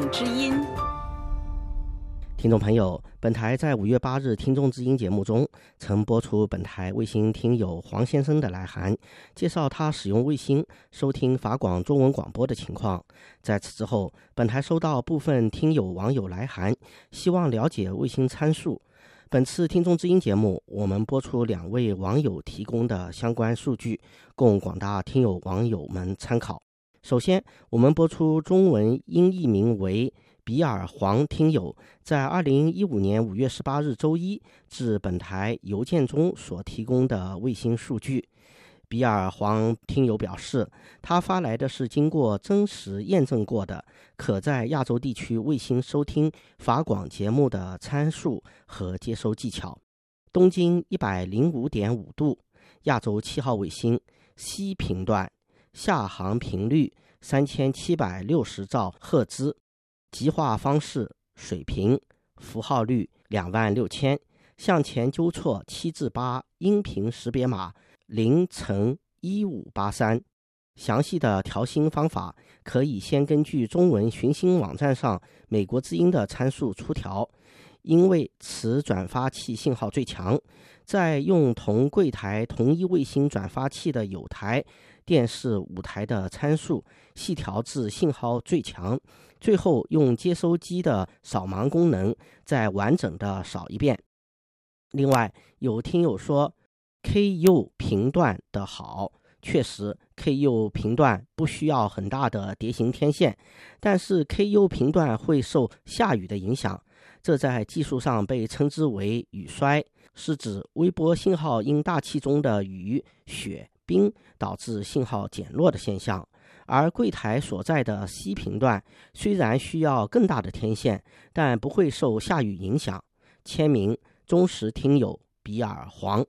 众之音。听众朋友，本台在五月八日《听众之音》节目中曾播出本台卫星听友黄先生的来函，介绍他使用卫星收听法广中文广播的情况。在此之后，本台收到部分听友网友来函，希望了解卫星参数。本次《听众之音》节目，我们播出两位网友提供的相关数据，供广大听友网友们参考。首先，我们播出中文音译名为。比尔黄听友在二零一五年五月十八日周一至本台邮件中所提供的卫星数据，比尔黄听友表示，他发来的是经过真实验证过的，可在亚洲地区卫星收听法广节目的参数和接收技巧。东经一百零五点五度，亚洲七号卫星西频段，下行频率三千七百六十兆赫兹。极化方式水平符号率两万六千，向前纠错七至八，音频识别码零乘一五八三。详细的调新方法可以先根据中文寻星网站上美国之音的参数出调，因为此转发器信号最强，在用同柜台同一卫星转发器的有台电视五台的参数细调至信号最强。最后用接收机的扫盲功能再完整的扫一遍。另外，有听友说 KU 频段的好，确实 KU 频段不需要很大的碟形天线，但是 KU 频段会受下雨的影响，这在技术上被称之为雨衰，是指微波信号因大气中的雨、雪、冰导致信号减弱的现象。而柜台所在的 C 频段虽然需要更大的天线，但不会受下雨影响。签名：忠实听友比尔黄。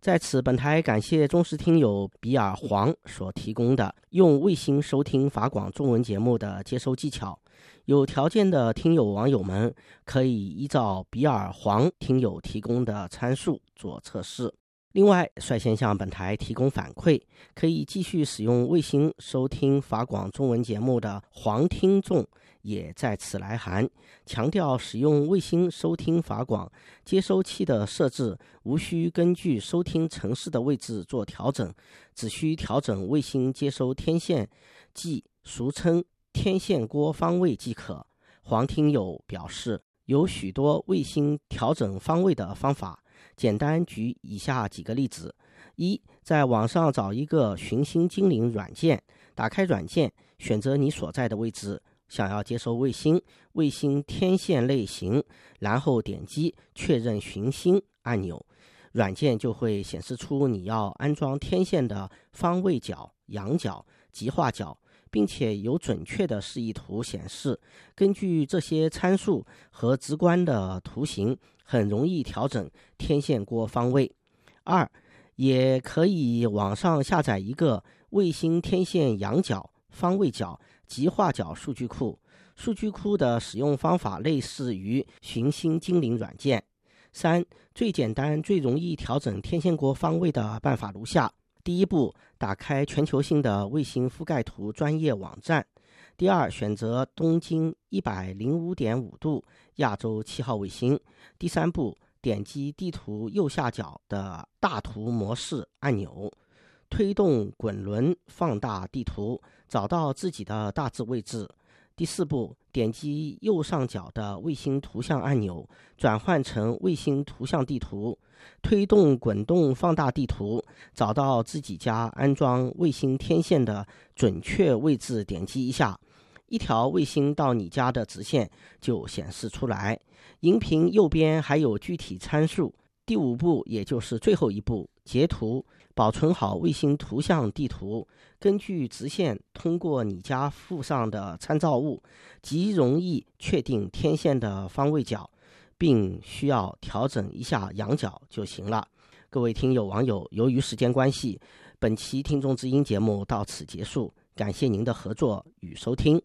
在此，本台感谢忠实听友比尔黄所提供的用卫星收听法广中文节目的接收技巧。有条件的听友网友们可以依照比尔黄听友提供的参数做测试。另外，率先向本台提供反馈，可以继续使用卫星收听法广中文节目的黄听众也在此来函，强调使用卫星收听法广接收器的设置无需根据收听城市的位置做调整，只需调整卫星接收天线，即俗称天线锅方位即可。黄听友表示，有许多卫星调整方位的方法。简单举以下几个例子：一，在网上找一个寻星精灵软件，打开软件，选择你所在的位置，想要接收卫星、卫星天线类型，然后点击确认寻星按钮，软件就会显示出你要安装天线的方位角、仰角、极化角，并且有准确的示意图显示。根据这些参数和直观的图形。很容易调整天线锅方位。二，也可以网上下载一个卫星天线仰角、方位角、极化角数据库。数据库的使用方法类似于寻星精灵软件。三，最简单、最容易调整天线锅方位的办法如下：第一步，打开全球性的卫星覆盖图专业网站。第二，选择东经一百零五点五度亚洲七号卫星。第三步，点击地图右下角的大图模式按钮，推动滚轮放大地图，找到自己的大致位置。第四步，点击右上角的卫星图像按钮，转换成卫星图像地图，推动滚动放大地图，找到自己家安装卫星天线的准确位置，点击一下。一条卫星到你家的直线就显示出来，荧屏右边还有具体参数。第五步，也就是最后一步，截图保存好卫星图像地图，根据直线通过你家附上的参照物，极容易确定天线的方位角，并需要调整一下仰角就行了。各位听友网友，由于时间关系，本期听众之音节目到此结束，感谢您的合作与收听。